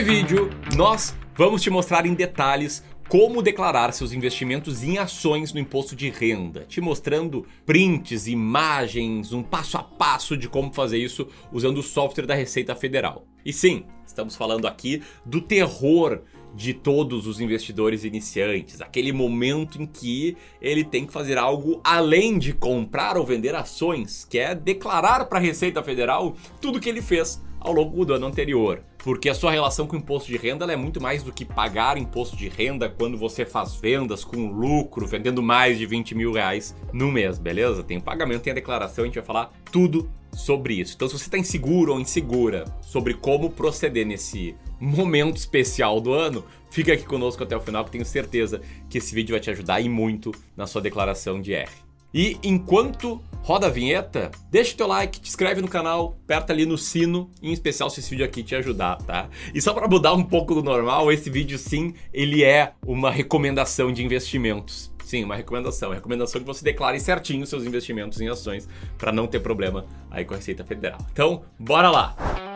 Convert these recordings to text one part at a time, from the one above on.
Nesse vídeo, nós vamos te mostrar em detalhes como declarar seus investimentos em ações no imposto de renda, te mostrando prints, imagens, um passo a passo de como fazer isso usando o software da Receita Federal. E sim, estamos falando aqui do terror de todos os investidores iniciantes, aquele momento em que ele tem que fazer algo além de comprar ou vender ações, que é declarar para a Receita Federal tudo que ele fez ao longo do ano anterior. Porque a sua relação com o imposto de renda é muito mais do que pagar imposto de renda quando você faz vendas com lucro, vendendo mais de 20 mil reais no mês, beleza? Tem o pagamento, tem a declaração, a gente vai falar tudo sobre isso. Então, se você está inseguro ou insegura sobre como proceder nesse momento especial do ano, fica aqui conosco até o final, que tenho certeza que esse vídeo vai te ajudar e muito na sua declaração de R. E enquanto roda a vinheta, deixa o teu like, te inscreve no canal, aperta ali no sino, em especial se esse vídeo aqui te ajudar, tá? E só para mudar um pouco do normal, esse vídeo sim, ele é uma recomendação de investimentos. Sim, uma recomendação. Recomendação que você declare certinho seus investimentos em ações para não ter problema aí com a Receita Federal. Então, bora lá!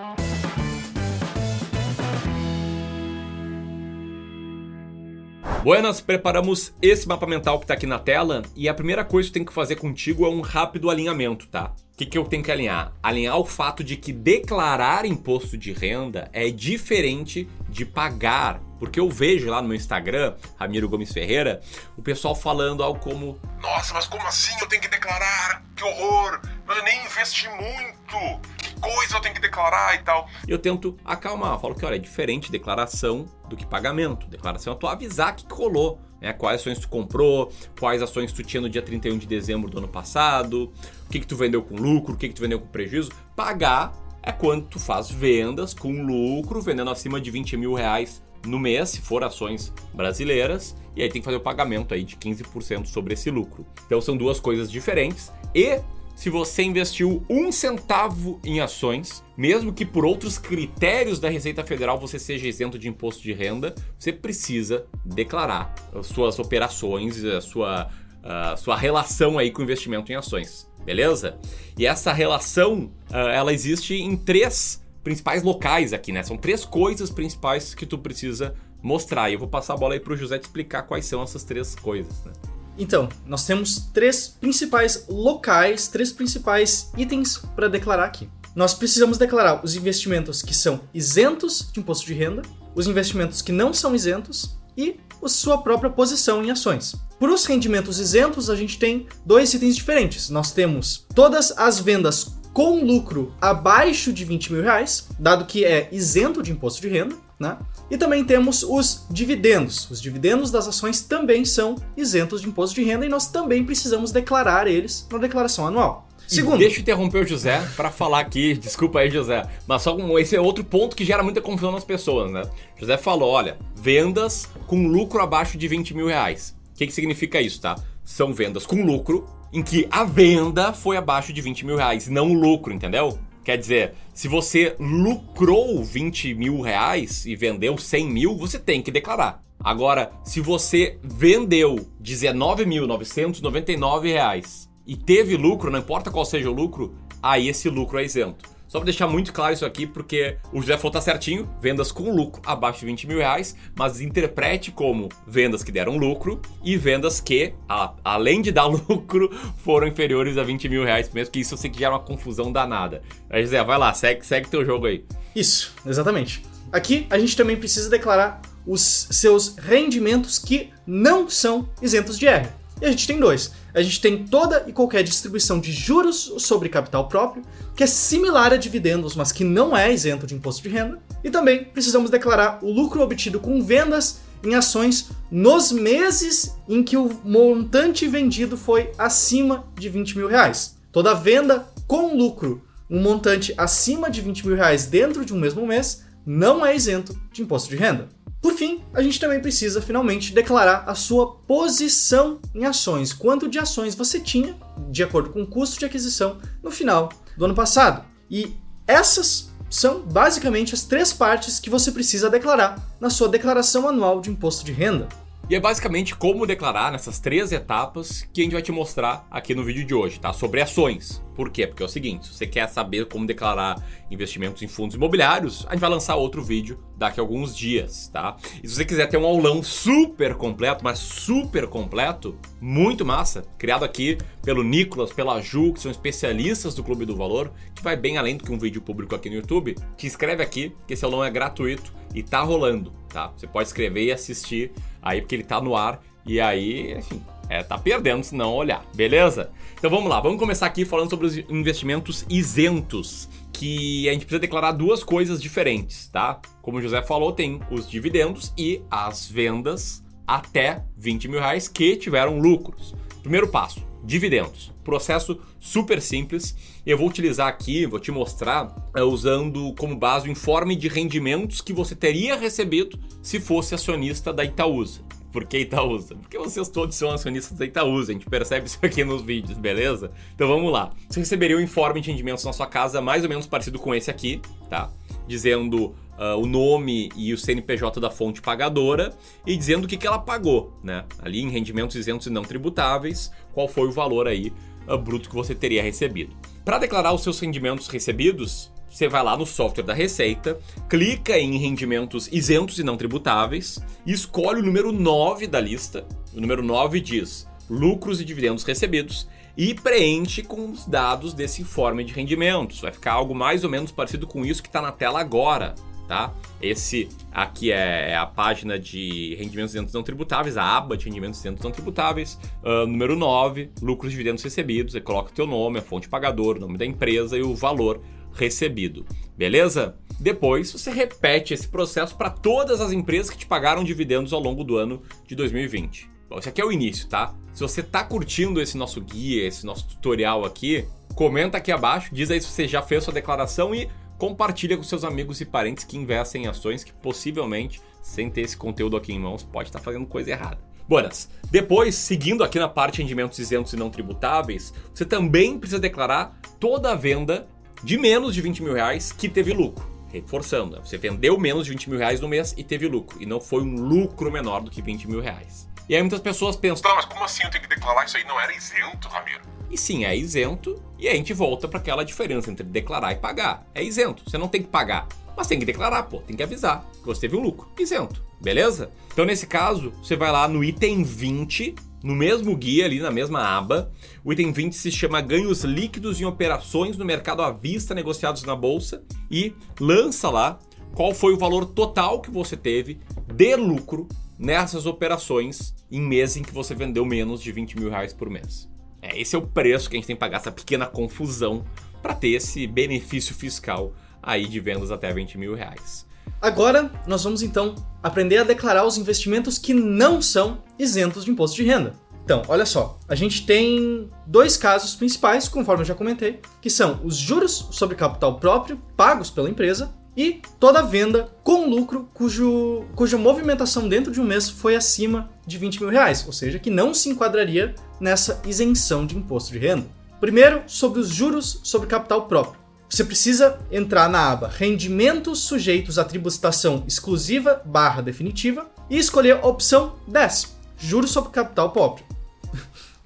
Buenas, preparamos esse mapa mental que está aqui na tela e a primeira coisa que eu tenho que fazer contigo é um rápido alinhamento, tá? O que, que eu tenho que alinhar? Alinhar o fato de que declarar imposto de renda é diferente de pagar. Porque eu vejo lá no meu Instagram, Ramiro Gomes Ferreira, o pessoal falando algo como: Nossa, mas como assim eu tenho que declarar? Que horror! Eu nem investi muito! Coisa eu tenho que declarar e tal. Eu tento acalmar, eu falo que olha, é diferente declaração do que pagamento. Declaração é tu avisar que rolou. Né? Quais ações tu comprou, quais ações tu tinha no dia 31 de dezembro do ano passado, o que, que tu vendeu com lucro, o que, que tu vendeu com prejuízo. Pagar é quando tu faz vendas com lucro, vendendo acima de 20 mil reais no mês, se for ações brasileiras, e aí tem que fazer o pagamento aí de 15% sobre esse lucro. Então são duas coisas diferentes e se você investiu um centavo em ações, mesmo que por outros critérios da Receita Federal você seja isento de imposto de renda, você precisa declarar as suas operações, a sua, a sua relação aí com o investimento em ações, beleza? E essa relação, ah, ela existe em três principais locais aqui, né? São três coisas principais que tu precisa mostrar. E eu vou passar a bola aí pro José te explicar quais são essas três coisas, né? Então, nós temos três principais locais, três principais itens para declarar aqui. Nós precisamos declarar os investimentos que são isentos de imposto de renda, os investimentos que não são isentos e a sua própria posição em ações. Para os rendimentos isentos, a gente tem dois itens diferentes. Nós temos todas as vendas com lucro abaixo de 20 mil reais, dado que é isento de imposto de renda, né? E também temos os dividendos. Os dividendos das ações também são isentos de imposto de renda e nós também precisamos declarar eles na declaração anual. Segundo. Deixa eu interromper o José para falar aqui, desculpa aí, José, mas só como esse é outro ponto que gera muita confusão nas pessoas, né? José falou: olha, vendas com lucro abaixo de 20 mil reais. O que, que significa isso, tá? São vendas com lucro em que a venda foi abaixo de 20 mil reais, não o lucro, entendeu? Quer dizer, se você lucrou 20 mil reais e vendeu 100 mil, você tem que declarar. Agora, se você vendeu 19.999 reais e teve lucro, não importa qual seja o lucro, aí esse lucro é isento. Só pra deixar muito claro isso aqui, porque o José falou tá certinho, vendas com lucro abaixo de 20 mil reais, mas interprete como vendas que deram lucro e vendas que, a, além de dar lucro, foram inferiores a 20 mil reais mesmo, que isso eu sei que gera uma confusão danada. Aí, José, vai lá, segue, segue teu jogo aí. Isso, exatamente. Aqui a gente também precisa declarar os seus rendimentos que não são isentos de R. E a gente tem dois. A gente tem toda e qualquer distribuição de juros sobre capital próprio, que é similar a dividendos, mas que não é isento de imposto de renda. E também precisamos declarar o lucro obtido com vendas em ações nos meses em que o montante vendido foi acima de 20 mil reais. Toda venda com lucro, um montante acima de 20 mil reais dentro de um mesmo mês, não é isento de imposto de renda. Por fim, a gente também precisa finalmente declarar a sua posição em ações, quanto de ações você tinha, de acordo com o custo de aquisição, no final do ano passado. E essas são basicamente as três partes que você precisa declarar na sua declaração anual de imposto de renda. E é basicamente como declarar nessas três etapas que a gente vai te mostrar aqui no vídeo de hoje, tá? Sobre ações. Por quê? Porque é o seguinte, se você quer saber como declarar investimentos em fundos imobiliários, a gente vai lançar outro vídeo daqui a alguns dias, tá? E se você quiser ter um aulão super completo, mas super completo, muito massa, criado aqui pelo Nicolas, pela Ju, que são especialistas do Clube do Valor, que vai bem além do que um vídeo público aqui no YouTube, te inscreve aqui, que esse aulão é gratuito e tá rolando, tá? Você pode escrever e assistir aí porque ele tá no ar e aí, enfim, é, tá perdendo se não olhar, beleza? Então vamos lá, vamos começar aqui falando sobre os investimentos isentos, que a gente precisa declarar duas coisas diferentes, tá? Como o José falou, tem os dividendos e as vendas até 20 mil reais que tiveram lucros. Primeiro passo, dividendos. Processo super simples. Eu vou utilizar aqui, vou te mostrar, é, usando como base o informe de rendimentos que você teria recebido se fosse acionista da Itaúsa. Por que Itaúsa? Porque vocês todos são acionistas da Itaúsa, a gente percebe isso aqui nos vídeos, beleza? Então vamos lá. Você receberia um informe de rendimentos na sua casa mais ou menos parecido com esse aqui, tá? Dizendo uh, o nome e o CNPJ da fonte pagadora e dizendo o que, que ela pagou, né? Ali em rendimentos isentos e não tributáveis, qual foi o valor aí uh, bruto que você teria recebido. Para declarar os seus rendimentos recebidos, você vai lá no software da Receita, clica em rendimentos isentos e não tributáveis e escolhe o número 9 da lista. O número 9 diz lucros e dividendos recebidos e preenche com os dados desse informe de rendimentos. Vai ficar algo mais ou menos parecido com isso que está na tela agora. Tá? Esse aqui é, é a página de rendimentos isentos não tributáveis, a aba de rendimentos isentos não tributáveis, uh, número 9, lucros e dividendos recebidos, você coloca o teu nome, a fonte pagador, o nome da empresa e o valor recebido. Beleza? Depois você repete esse processo para todas as empresas que te pagaram dividendos ao longo do ano de 2020. Bom, esse aqui é o início, tá? Se você tá curtindo esse nosso guia, esse nosso tutorial aqui, comenta aqui abaixo, diz aí se você já fez sua declaração e compartilha com seus amigos e parentes que investem em ações que possivelmente, sem ter esse conteúdo aqui em mãos, pode estar tá fazendo coisa errada. Buenas. Depois, seguindo aqui na parte de rendimentos isentos e não tributáveis, você também precisa declarar toda a venda de menos de 20 mil reais que teve lucro. Reforçando, você vendeu menos de 20 mil reais no mês e teve lucro. E não foi um lucro menor do que 20 mil reais. E aí muitas pessoas pensam. Tá, mas como assim eu tenho que declarar isso aí? Não era isento, Ramiro? E sim, é isento. E a gente volta para aquela diferença entre declarar e pagar. É isento, você não tem que pagar. Mas tem que declarar, pô, tem que avisar que você teve um lucro. Isento, beleza? Então nesse caso, você vai lá no item 20 no mesmo guia, ali na mesma aba, o item 20 se chama Ganhos líquidos em operações no mercado à vista negociados na bolsa e lança lá qual foi o valor total que você teve de lucro nessas operações em mês em que você vendeu menos de 20 mil reais por mês. É, esse é o preço que a gente tem que pagar, essa pequena confusão para ter esse benefício fiscal aí de vendas até 20 mil reais. Agora, nós vamos então aprender a declarar os investimentos que não são isentos de imposto de renda. Então, olha só, a gente tem dois casos principais, conforme eu já comentei, que são os juros sobre capital próprio pagos pela empresa e toda venda com lucro cujo, cuja movimentação dentro de um mês foi acima de 20 mil reais, ou seja, que não se enquadraria nessa isenção de imposto de renda. Primeiro, sobre os juros sobre capital próprio. Você precisa entrar na aba Rendimentos sujeitos à tributação exclusiva barra definitiva e escolher a opção 10, Juros sobre capital próprio.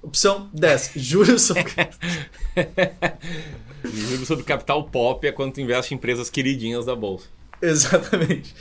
Opção 10, Juros sobre... juros sobre capital pop é quando tu investe em empresas queridinhas da bolsa. Exatamente.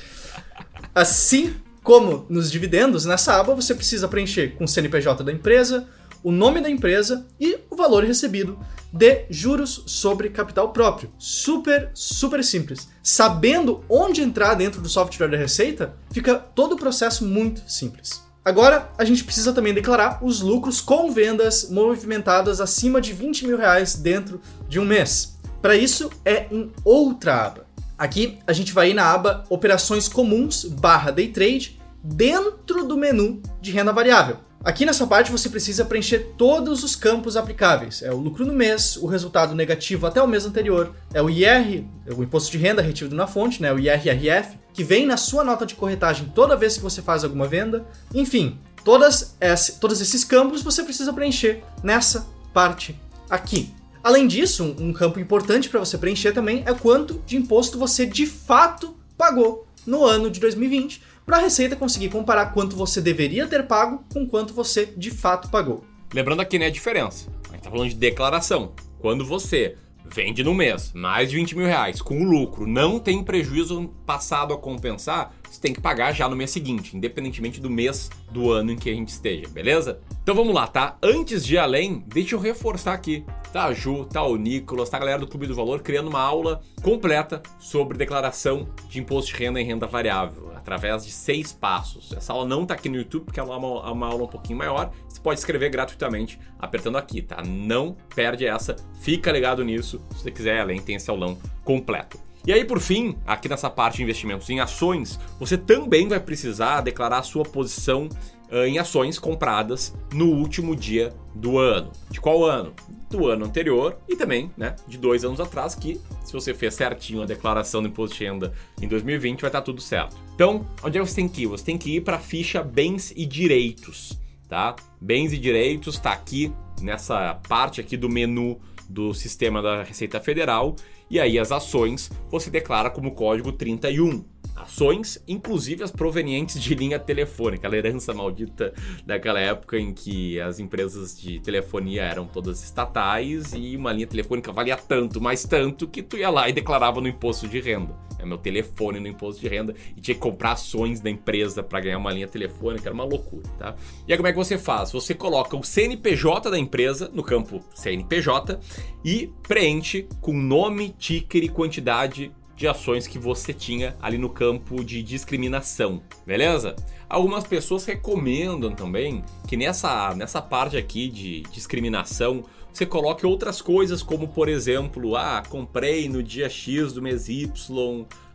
Assim como nos dividendos, nessa aba você precisa preencher com o CNPJ da empresa, o nome da empresa e o valor recebido de juros sobre capital próprio. Super, super simples. Sabendo onde entrar dentro do software da Receita, fica todo o processo muito simples. Agora, a gente precisa também declarar os lucros com vendas movimentadas acima de 20 mil reais dentro de um mês. Para isso, é em outra aba. Aqui, a gente vai na aba Operações Comuns barra Day Trade dentro do menu de renda variável. Aqui nessa parte você precisa preencher todos os campos aplicáveis. É o lucro no mês, o resultado negativo até o mês anterior, é o IR, é o imposto de renda retido na fonte, né, o IRRF, que vem na sua nota de corretagem toda vez que você faz alguma venda. Enfim, todas esse, todos esses campos você precisa preencher nessa parte aqui. Além disso, um, campo importante para você preencher também é quanto de imposto você de fato pagou no ano de 2020 para a Receita conseguir comparar quanto você deveria ter pago com quanto você de fato pagou. Lembrando aqui, né, a diferença. A gente tá falando de declaração. Quando você vende no mês mais de 20 mil reais com lucro, não tem prejuízo passado a compensar, você tem que pagar já no mês seguinte, independentemente do mês do ano em que a gente esteja, beleza? Então vamos lá, tá? Antes de ir além, deixa eu reforçar aqui. Tá a Ju, tá o Nicolas, tá a galera do Clube do Valor criando uma aula completa sobre declaração de imposto de renda em renda variável, através de seis passos. Essa aula não tá aqui no YouTube, porque ela é uma, uma aula um pouquinho maior. Você pode escrever gratuitamente apertando aqui, tá? Não perde essa, fica ligado nisso. Se você quiser além, tem esse aulão completo. E aí, por fim, aqui nessa parte de investimentos em ações, você também vai precisar declarar a sua posição uh, em ações compradas no último dia do ano. De qual ano? Do ano anterior e também, né, de dois anos atrás, que se você fez certinho a declaração do imposto de renda em 2020, vai estar tudo certo. Então, onde é que você tem que ir? Você tem que ir para a ficha bens e direitos, tá? Bens e direitos está aqui nessa parte aqui do menu do sistema da Receita Federal. E aí as ações você declara como código 31 ações, inclusive as provenientes de linha telefônica, aquela herança maldita daquela época em que as empresas de telefonia eram todas estatais e uma linha telefônica valia tanto, mais tanto, que tu ia lá e declarava no imposto de renda. É meu telefone no imposto de renda e tinha que comprar ações da empresa para ganhar uma linha telefônica, era uma loucura, tá? E aí como é que você faz? Você coloca o CNPJ da empresa no campo CNPJ e preenche com nome, ticker e quantidade de ações que você tinha ali no campo de discriminação, beleza? Algumas pessoas recomendam também que nessa, nessa parte aqui de discriminação você coloque outras coisas, como por exemplo, ah, comprei no dia X do mês Y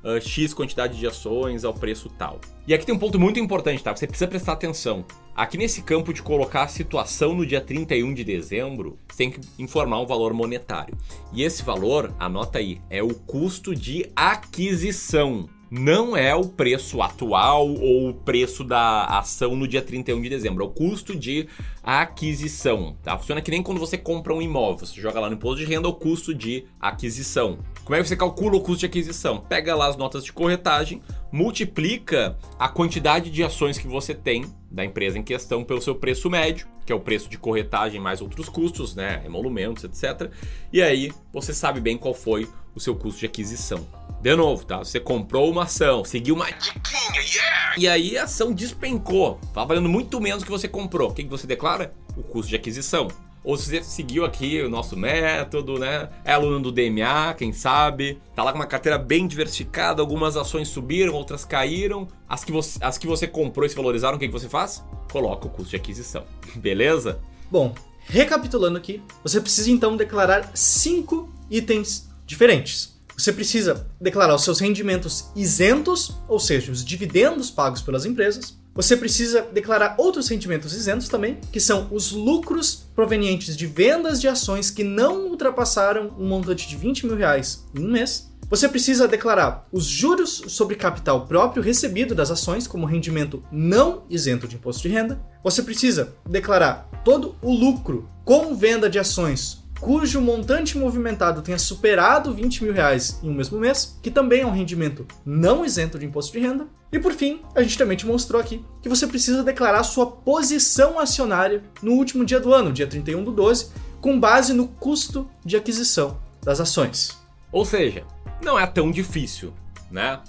uh, X quantidade de ações ao preço tal. E aqui tem um ponto muito importante, tá? Você precisa prestar atenção. Aqui nesse campo de colocar a situação no dia 31 de dezembro, você tem que informar um valor monetário. E esse valor, anota aí, é o custo de aquisição não é o preço atual ou o preço da ação no dia 31 de dezembro, é o custo de aquisição, tá? Funciona que nem quando você compra um imóvel, você joga lá no imposto de renda o custo de aquisição. Como é que você calcula o custo de aquisição? Pega lá as notas de corretagem, multiplica a quantidade de ações que você tem da empresa em questão pelo seu preço médio, que é o preço de corretagem mais outros custos, né, emolumentos, etc. E aí você sabe bem qual foi o seu custo de aquisição. De novo, tá? Você comprou uma ação, seguiu uma diquinha, yeah! E aí a ação despencou, tá valendo muito menos que você comprou. O que, você declara? O custo de aquisição ou se você seguiu aqui o nosso método, né? É aluno do DMA, quem sabe. Tá lá com uma carteira bem diversificada, algumas ações subiram, outras caíram. As que você, as que você comprou e se valorizaram, o que, que você faz? Coloca o custo de aquisição. Beleza? Bom, recapitulando aqui, você precisa então declarar cinco itens diferentes. Você precisa declarar os seus rendimentos isentos, ou seja, os dividendos pagos pelas empresas. Você precisa declarar outros rendimentos isentos também, que são os lucros provenientes de vendas de ações que não ultrapassaram um montante de 20 mil reais em um mês. Você precisa declarar os juros sobre capital próprio recebido das ações como rendimento não isento de imposto de renda. Você precisa declarar todo o lucro com venda de ações cujo montante movimentado tenha superado 20 mil reais em um mesmo mês, que também é um rendimento não isento de imposto de renda. E por fim, a gente também te mostrou aqui que você precisa declarar sua posição acionária no último dia do ano, dia 31 do 12, com base no custo de aquisição das ações. Ou seja, não é tão difícil, né?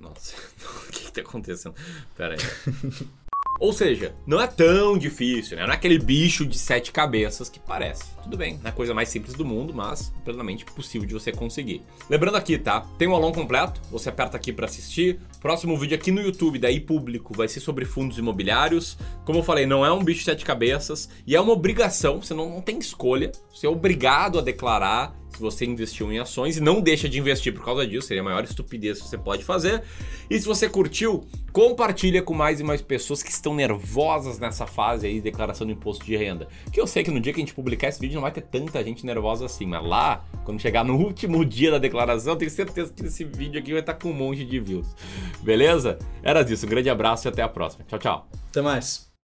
Nossa, o que está acontecendo? Pera aí. Ou seja, não é tão difícil, né? Não é aquele bicho de sete cabeças que parece. Tudo bem, não é coisa mais simples do mundo, mas plenamente possível de você conseguir. Lembrando aqui, tá? Tem um aulão completo, você aperta aqui para assistir. Próximo vídeo aqui no YouTube, daí público, vai ser sobre fundos imobiliários. Como eu falei, não é um bicho de sete cabeças e é uma obrigação, você não, não tem escolha. Você é obrigado a declarar se você investiu em ações e não deixa de investir por causa disso, seria a maior estupidez que você pode fazer. E se você curtiu, compartilha com mais e mais pessoas que estão nervosas nessa fase aí de declaração do imposto de renda. Que eu sei que no dia que a gente publicar esse não vai ter tanta gente nervosa assim, mas lá, quando chegar no último dia da declaração, tenho certeza que esse vídeo aqui vai estar com um monte de views. Beleza? Era isso, um grande abraço e até a próxima. Tchau, tchau. Até mais.